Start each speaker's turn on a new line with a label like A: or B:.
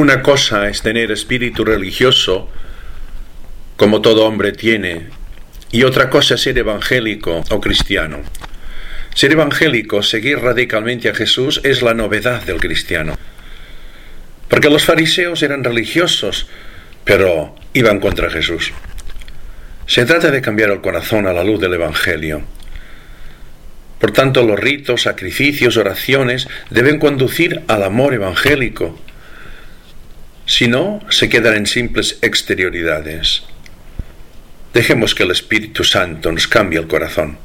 A: Una cosa es tener espíritu religioso, como todo hombre tiene, y otra cosa es ser evangélico o cristiano. Ser evangélico, seguir radicalmente a Jesús, es la novedad del cristiano. Porque los fariseos eran religiosos, pero iban contra Jesús. Se trata de cambiar el corazón a la luz del Evangelio. Por tanto, los ritos, sacrificios, oraciones deben conducir al amor evangélico, si no, se quedan en simples exterioridades. Dejemos que el Espíritu Santo nos cambie el corazón.